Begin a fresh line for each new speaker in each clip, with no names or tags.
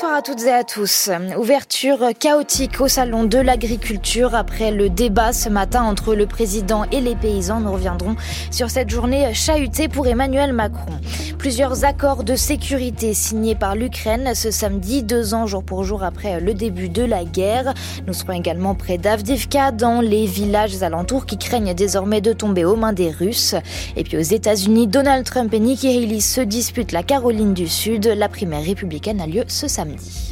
Bonsoir à toutes et à tous. Ouverture chaotique au salon de l'agriculture après le débat ce matin entre le président et les paysans. Nous reviendrons sur cette journée chahutée pour Emmanuel Macron. Plusieurs accords de sécurité signés par l'Ukraine ce samedi, deux ans jour pour jour après le début de la guerre. Nous serons également près d'Avdivka dans les villages alentours qui craignent désormais de tomber aux mains des Russes. Et puis aux États-Unis, Donald Trump et Nikki Haley se disputent la Caroline du Sud. La primaire républicaine a lieu ce samedi samedi.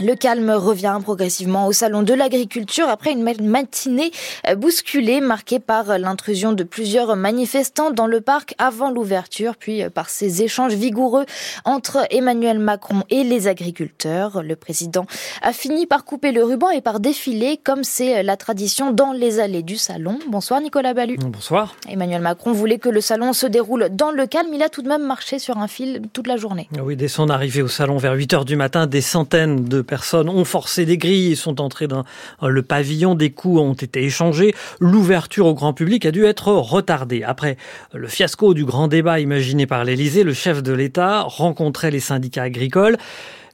Le calme revient progressivement au salon de l'agriculture après une matinée euh, bousculée marquée par l'intrusion de plusieurs manifestants dans le parc avant l'ouverture, puis euh, par ces échanges vigoureux entre Emmanuel Macron et les agriculteurs. Le président a fini par couper le ruban et par défiler comme c'est la tradition dans les allées du salon. Bonsoir Nicolas Ballu.
Bonsoir.
Emmanuel Macron voulait que le salon se déroule dans le calme. Il a tout de même marché sur un fil toute la journée.
Oui, dès son arrivée au salon vers 8 heures du matin, des centaines de personnes ont forcé des grilles et sont entrées dans le pavillon. Des coups ont été échangés. L'ouverture au grand public a dû être retardée. Après le fiasco du grand débat imaginé par l'Élysée, le chef de l'État rencontrait les syndicats agricoles.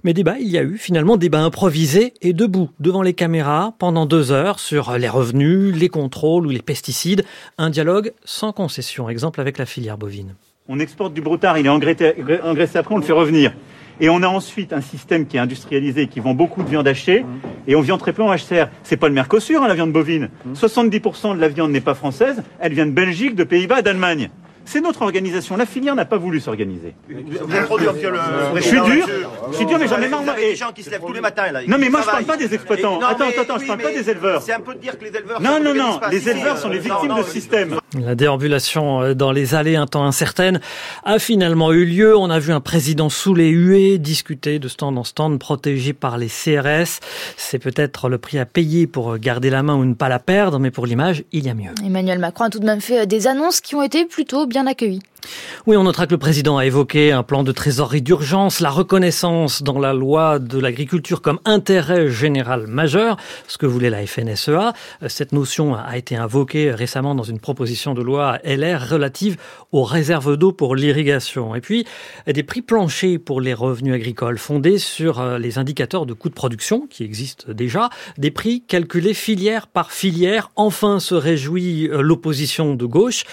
Mais débat, il y a eu finalement débat improvisé et debout devant les caméras pendant deux heures sur les revenus, les contrôles ou les pesticides. Un dialogue sans concession. Exemple avec la filière bovine.
On exporte du broutard, il est engraissé après, on le fait revenir. Et on a ensuite un système qui est industrialisé, qui vend beaucoup de viande hachée, mmh. et on vend très peu en HCR. C'est pas le Mercosur, hein, la viande bovine. 70% mmh. de la viande n'est pas française, elle vient de Belgique, de Pays-Bas, d'Allemagne. C'est notre organisation. La filière n'a pas voulu s'organiser. Je suis dur, je suis dur, mais j'en ai marre.
Et des gens qui se lèvent tous les matins là.
Non, mais moi je parle pas des exploitants. Attends, attends, attends, je parle pas des éleveurs.
C'est un peu de dire que les éleveurs.
Non, non, non. Les éleveurs sont les victimes de ce système.
La déambulation euh, dans les allées un temps incertaine a finalement eu lieu. On a vu un président sous les huées discuter de stand en stand protégé par les CRS. C'est peut-être le prix à payer pour garder la main ou ne pas la perdre, mais pour l'image, il y a mieux.
Emmanuel Macron a tout de même fait des annonces qui ont été plutôt bien accueillies.
Oui, on notera que le président a évoqué un plan de trésorerie d'urgence, la reconnaissance dans la loi de l'agriculture comme intérêt général majeur, ce que voulait la FNSEA. Cette notion a été invoquée récemment dans une proposition de loi LR relative aux réserves d'eau pour l'irrigation. Et puis, des prix planchers pour les revenus agricoles fondés sur euh, les indicateurs de coûts de production qui existent déjà, des prix calculés filière par filière. Enfin se réjouit euh, l'opposition de gauche.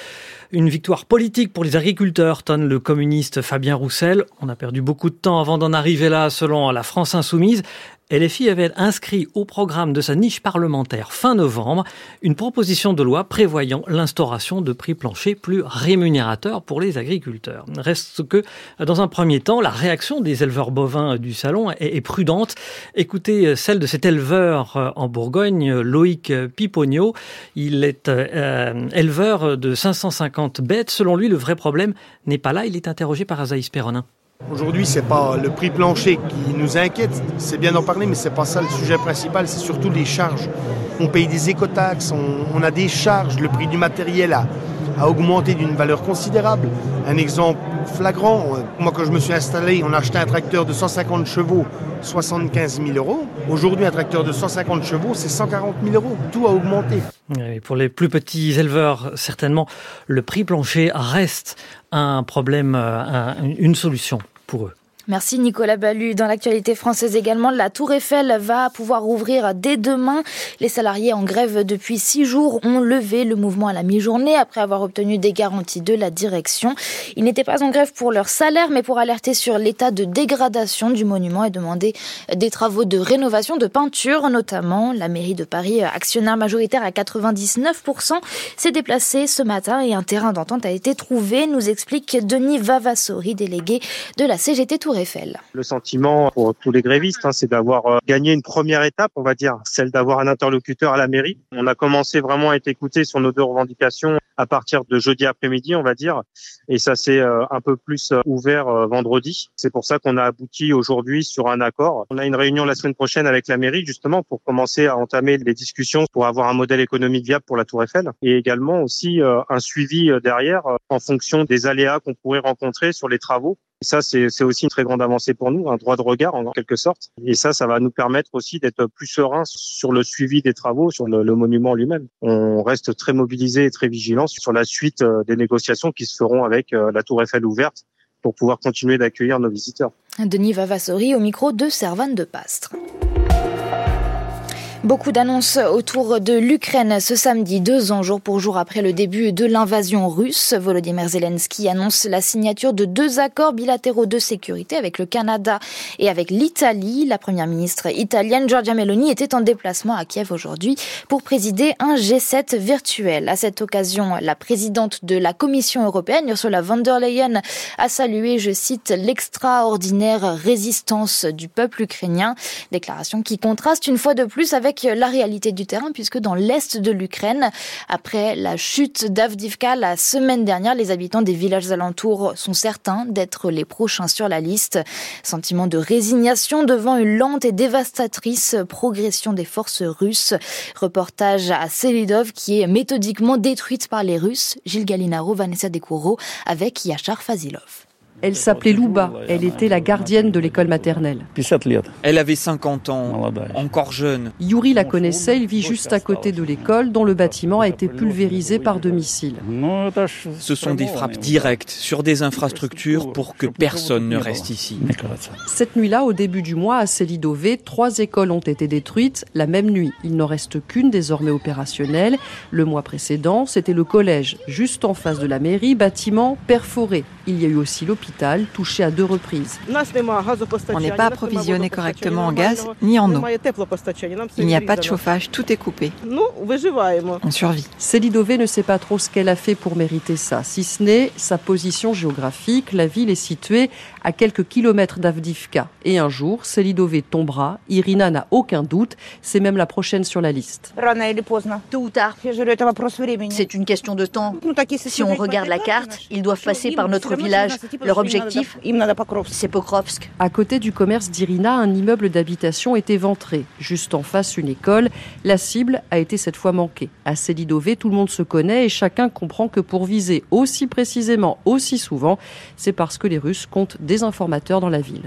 Une victoire politique pour les agriculteurs, tonne le communiste Fabien Roussel. On a perdu beaucoup de temps avant d'en arriver là, selon la France insoumise. LFI avait inscrit au programme de sa niche parlementaire fin novembre une proposition de loi prévoyant l'instauration de prix planchers plus rémunérateurs pour les agriculteurs. Reste que, dans un premier temps, la réaction des éleveurs bovins du salon est, prudente. Écoutez celle de cet éleveur en Bourgogne, Loïc Piponio. Il est euh, éleveur de 550 bêtes. Selon lui, le vrai problème n'est pas là. Il est interrogé par Azaïs Perronin.
Aujourd'hui, c'est pas le prix plancher qui nous inquiète, c'est bien d'en parler, mais c'est pas ça le sujet principal, c'est surtout les charges. On paye des écotaxes, on, a des charges, le prix du matériel a, a augmenté d'une valeur considérable. Un exemple flagrant, moi quand je me suis installé, on a acheté un tracteur de 150 chevaux, 75 000 euros. Aujourd'hui, un tracteur de 150 chevaux, c'est 140 000 euros. Tout a augmenté.
pour les plus petits éleveurs, certainement, le prix plancher reste un problème, euh, une solution pour eux.
Merci Nicolas Ballu. Dans l'actualité française également, la Tour Eiffel va pouvoir ouvrir dès demain. Les salariés en grève depuis six jours ont levé le mouvement à la mi-journée après avoir obtenu des garanties de la direction. Ils n'étaient pas en grève pour leur salaire, mais pour alerter sur l'état de dégradation du monument et demander des travaux de rénovation, de peinture notamment. La mairie de Paris, actionnaire majoritaire à 99%, s'est déplacée ce matin et un terrain d'entente a été trouvé, nous explique Denis Vavassori, délégué de la CGT Tour
Le sentiment pour tous les grévistes, hein, c'est d'avoir euh, gagné une première étape, on va dire, celle d'avoir un interlocuteur à la mairie. On a commencé vraiment à être écouté sur nos deux revendications à partir de jeudi après-midi, on va dire, et ça s'est euh, un peu plus euh, ouvert vendredi. C'est pour ça qu'on a abouti aujourd'hui sur un accord. On a une réunion la semaine prochaine avec la mairie justement pour commencer à entamer les discussions pour avoir un modèle économique viable pour la Tour Eiffel et également aussi un suivi derrière en fonction des aléas qu'on pourrait rencontrer sur les travaux et ça, c'est aussi une très grande avancée pour nous, un droit de regard en quelque sorte. Et ça, ça va nous permettre aussi d'être plus sereins sur le suivi des travaux, sur le, monument lui-même. On reste très mobilisés et très vigilants sur la suite euh, des négociations qui se feront avec euh, la Tour Eiffel ouverte pour pouvoir continuer d'accueillir nos visiteurs.
Denis Vavassori au micro de Servane de Pastre. Beaucoup d'annonces autour de l'Ukraine ce samedi, deux ans jour pour jour après le début de l'invasion russe. Volodymyr Zelensky annonce la signature de deux accords bilatéraux de sécurité avec le Canada et avec l'Italie. La première ministre italienne Giorgia Meloni était en déplacement à Kiev aujourd'hui pour présider un G7 virtuel. À cette occasion, la présidente de la Commission européenne, Ursula von der Leyen, a salué, je cite, l'extraordinaire résistance du peuple ukrainien. Déclaration qui contraste une fois de plus avec la réalité du terrain, puisque dans l'est de l'Ukraine, après la chute d'Avdivka la semaine dernière, les habitants des villages alentours sont certains d'être les prochains sur la liste. Sentiment de résignation devant une lente et dévastatrice progression des forces russes. Reportage à Selidov qui est méthodiquement détruite par les Russes. Gilles Galinaro, Vanessa Decouro avec Yachar Fazilov.
Elle s'appelait Louba. Elle était la gardienne de l'école maternelle.
Elle avait 50 ans, encore jeune.
Yuri la connaissait. Il vit juste à côté de l'école, dont le bâtiment a été pulvérisé par deux missiles.
Ce sont des frappes directes sur des infrastructures pour que personne ne reste ici.
Cette nuit-là, au début du mois, à Selidové, trois écoles ont été détruites. La même nuit, il n'en reste qu'une désormais opérationnelle. Le mois précédent, c'était le collège, juste en face de la mairie, bâtiment perforé. Il y a eu aussi l'hôpital, touché à deux reprises.
On n'est pas approvisionné correctement en gaz ni en eau. Il n'y a pas de chauffage, tout est coupé. On survit.
Selidové ne sait pas trop ce qu'elle a fait pour mériter ça, si ce n'est sa position géographique. La ville est située à quelques kilomètres d'Avdivka. Et un jour, Selidové tombera. Irina n'a aucun doute. C'est même la prochaine sur la liste.
Tôt ou tard. C'est une question de temps. Si on regarde la carte, ils doivent passer par notre village. Leur objectif, c'est Pokrovsk.
À côté du commerce d'Irina, un immeuble d'habitation est éventré. Juste en face, une école. La cible a été cette fois manquée. À Selidové, tout le monde se connaît et chacun comprend que pour viser aussi précisément, aussi souvent, c'est parce que les Russes comptent des informateurs dans la ville.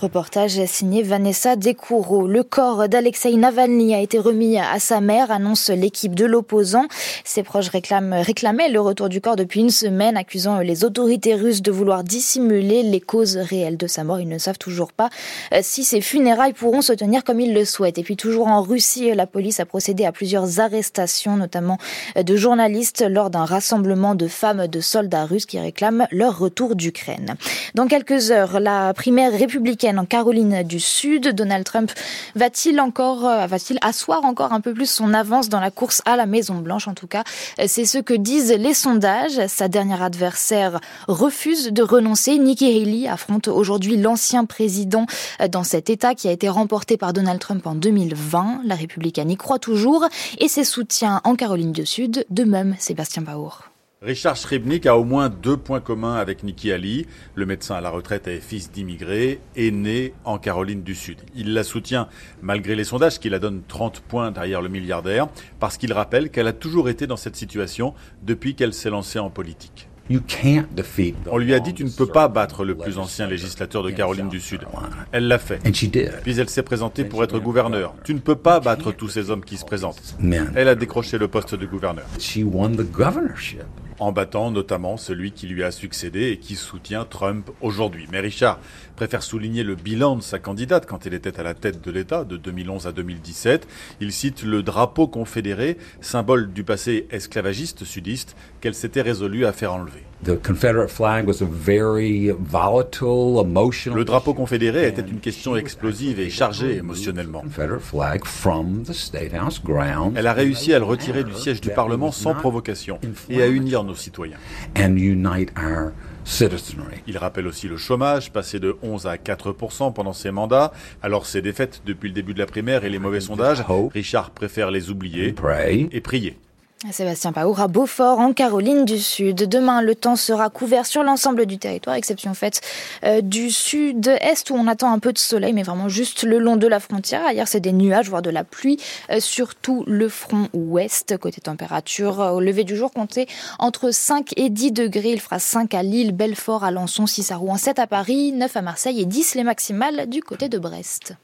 Reportage signé Vanessa Decouro. Le corps d'Alexei Navalny a été remis à sa mère, annonce l'équipe de l'opposant. Ses proches réclament, réclamaient le retour du corps depuis une semaine, accusant les autorités russes de vouloir dissimuler les causes réelles de sa mort. Ils ne savent toujours pas euh, si ces funérailles pourront se tenir comme ils le souhaitent. Et puis toujours en Russie, la police a procédé à plusieurs arrestations, notamment euh, de journalistes lors d'un rassemblement de femmes de soldats russes qui réclament leur retour d'Ukraine. Dans quelques la primaire républicaine en Caroline du Sud, Donald Trump va-t-il encore, euh, va-t-il asseoir encore un peu plus son avance dans la course à la Maison Blanche En tout cas, c'est ce que disent les sondages. Sa dernière adversaire refuse de renoncer. Nikki Haley affronte aujourd'hui l'ancien président dans cet État qui a été remporté par Donald Trump en 2020. La républicaine y croit toujours et ses soutiens en Caroline du Sud, de même Sébastien Baour.
Richard Srebnik a au moins deux points communs avec Nikki Ali. Le médecin à la retraite et fils d'immigrés est né en Caroline du Sud. Il la soutient malgré les sondages qui la donnent 30 points derrière le milliardaire parce qu'il rappelle qu'elle a toujours été dans cette situation depuis qu'elle s'est lancée en politique. On lui a dit tu ne peux pas battre le plus ancien législateur de Caroline du Sud. Elle l'a fait. Puis elle s'est présentée pour être gouverneur. Tu ne peux pas battre tous ces hommes qui se présentent. Elle a décroché le poste de gouverneur en battant notamment celui qui lui a succédé et qui soutient Trump aujourd'hui. Mais Richard préfère souligner le bilan de sa candidate quand elle était à la tête de l'État de 2011 à 2017. Il cite le drapeau confédéré, symbole du passé esclavagiste sudiste qu'elle s'était résolue à faire enlever. Le drapeau confédéré était une question explosive et chargée émotionnellement. Elle a réussi à le retirer du siège du Parlement sans provocation et à unir nos citoyens. Il rappelle aussi le chômage, passé de 11 à 4 pendant ses mandats. Alors ses défaites depuis le début de la primaire et les mauvais sondages, Richard préfère les oublier et prier.
Sébastien Paour à Beaufort, en Caroline du Sud. Demain, le temps sera couvert sur l'ensemble du territoire, exception faite euh, du sud-est où on attend un peu de soleil, mais vraiment juste le long de la frontière. Ailleurs, c'est des nuages, voire de la pluie, euh, surtout le front ouest. Côté température, euh, au lever du jour, comptez entre 5 et 10 degrés. Il fera 5 à Lille, Belfort, Alençon, 6 à Rouen, 7 à Paris, 9 à Marseille et 10 les maximales du côté de Brest.